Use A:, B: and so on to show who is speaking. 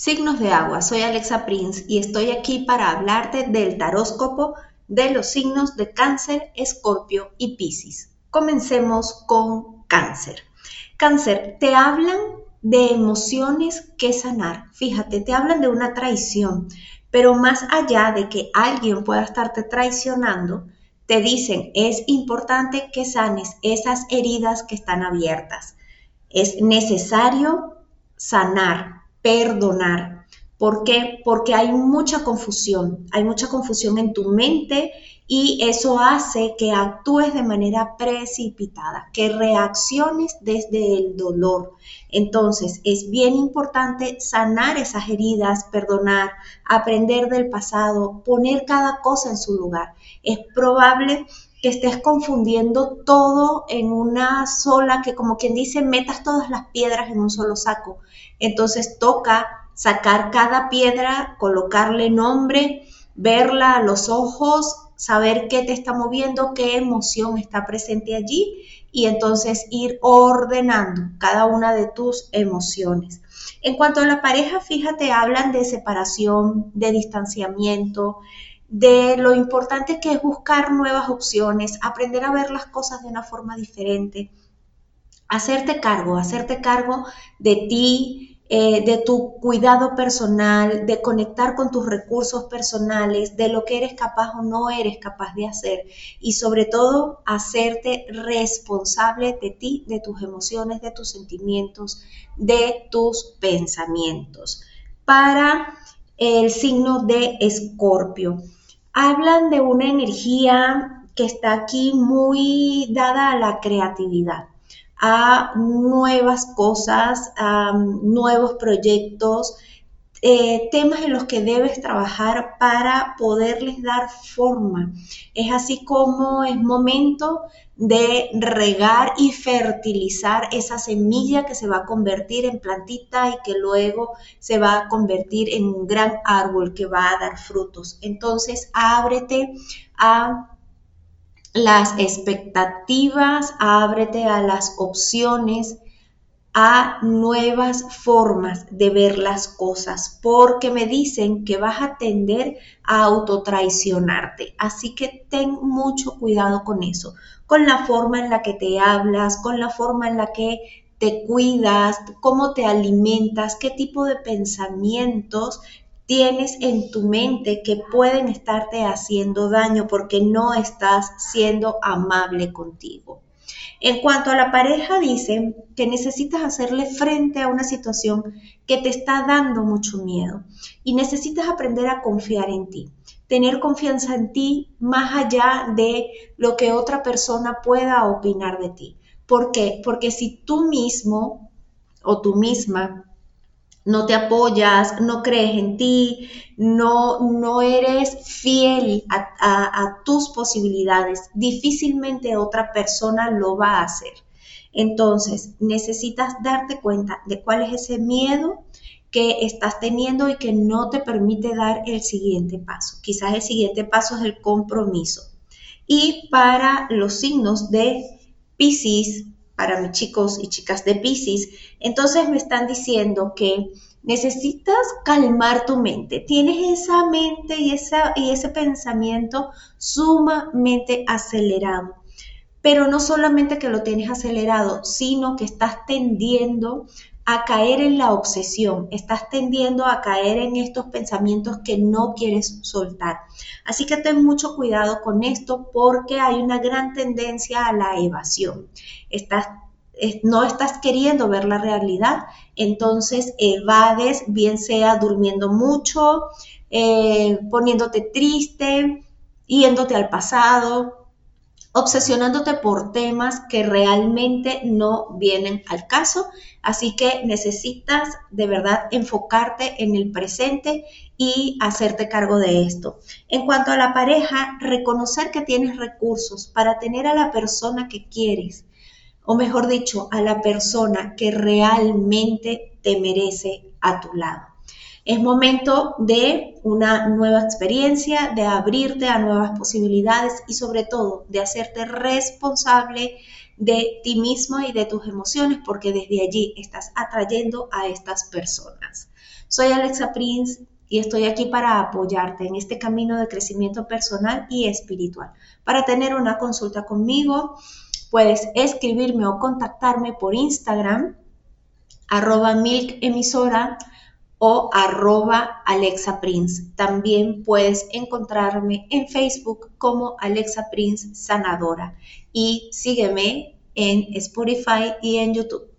A: Signos de agua, soy Alexa Prince y estoy aquí para hablarte del taróscopo de los signos de cáncer, escorpio y piscis. Comencemos con cáncer. Cáncer, te hablan de emociones que sanar. Fíjate, te hablan de una traición, pero más allá de que alguien pueda estarte traicionando, te dicen, es importante que sanes esas heridas que están abiertas. Es necesario sanar perdonar. ¿Por qué? Porque hay mucha confusión, hay mucha confusión en tu mente y eso hace que actúes de manera precipitada, que reacciones desde el dolor. Entonces, es bien importante sanar esas heridas, perdonar, aprender del pasado, poner cada cosa en su lugar. Es probable que estés confundiendo todo en una sola, que como quien dice, metas todas las piedras en un solo saco. Entonces toca sacar cada piedra, colocarle nombre, verla a los ojos, saber qué te está moviendo, qué emoción está presente allí y entonces ir ordenando cada una de tus emociones. En cuanto a la pareja, fíjate, hablan de separación, de distanciamiento, de lo importante que es buscar nuevas opciones, aprender a ver las cosas de una forma diferente, hacerte cargo, hacerte cargo de ti, eh, de tu cuidado personal, de conectar con tus recursos personales, de lo que eres capaz o no eres capaz de hacer y sobre todo hacerte responsable de ti, de tus emociones, de tus sentimientos, de tus pensamientos. Para el signo de Escorpio hablan de una energía que está aquí muy dada a la creatividad, a nuevas cosas, a nuevos proyectos, eh, temas en los que debes trabajar para poderles dar forma. Es así como es momento de regar y fertilizar esa semilla que se va a convertir en plantita y que luego se va a convertir en un gran árbol que va a dar frutos. Entonces, ábrete a las expectativas, ábrete a las opciones, a nuevas formas de ver las cosas, porque me dicen que vas a tender a autotraicionarte. Así que ten mucho cuidado con eso, con la forma en la que te hablas, con la forma en la que te cuidas, cómo te alimentas, qué tipo de pensamientos tienes en tu mente que pueden estarte haciendo daño porque no estás siendo amable contigo. En cuanto a la pareja, dicen que necesitas hacerle frente a una situación que te está dando mucho miedo y necesitas aprender a confiar en ti, tener confianza en ti más allá de lo que otra persona pueda opinar de ti. ¿Por qué? Porque si tú mismo o tú misma no te apoyas, no crees en ti, no, no eres fiel a, tus posibilidades, difícilmente otra persona lo va a hacer. Entonces, necesitas darte cuenta de cuál es ese miedo que estás teniendo y que no te permite dar el siguiente paso. Quizás el siguiente paso es el compromiso. Y para los signos de Pisces, para mis chicos y chicas de Pisces. Entonces me están diciendo que necesitas calmar tu mente. Tienes esa mente y, esa, y ese pensamiento sumamente acelerado. Pero no solamente que lo tienes acelerado, sino que estás tendiendo a caer en la obsesión, estás tendiendo a caer en estos pensamientos que no quieres soltar. Así que ten mucho cuidado con esto porque hay una gran tendencia a la evasión. No estás queriendo ver la realidad, entonces evades, bien sea durmiendo mucho, eh, poniéndote triste, yéndote al pasado, obsesionándote por temas que realmente no vienen al caso. Así que necesitas de verdad enfocarte en el presente y hacerte cargo de esto. En cuanto a la pareja, reconocer que tienes recursos para tener a la persona que quieres, o mejor dicho, a la persona que realmente te merece a tu lado. Es momento de una nueva experiencia, de abrirte a nuevas posibilidades y sobre todo de hacerte responsable de ti mismo y de tus emociones, porque desde allí estás atrayendo a estas personas. Soy Alexa Prince y estoy aquí para apoyarte en este camino de crecimiento personal y espiritual. Para tener una consulta conmigo, puedes escribirme o contactarme por Instagram, arroba milkemisora o arroba Alexa Prince. También puedes encontrarme en Facebook como Alexa Prince Sanadora y sígueme en Spotify y en YouTube.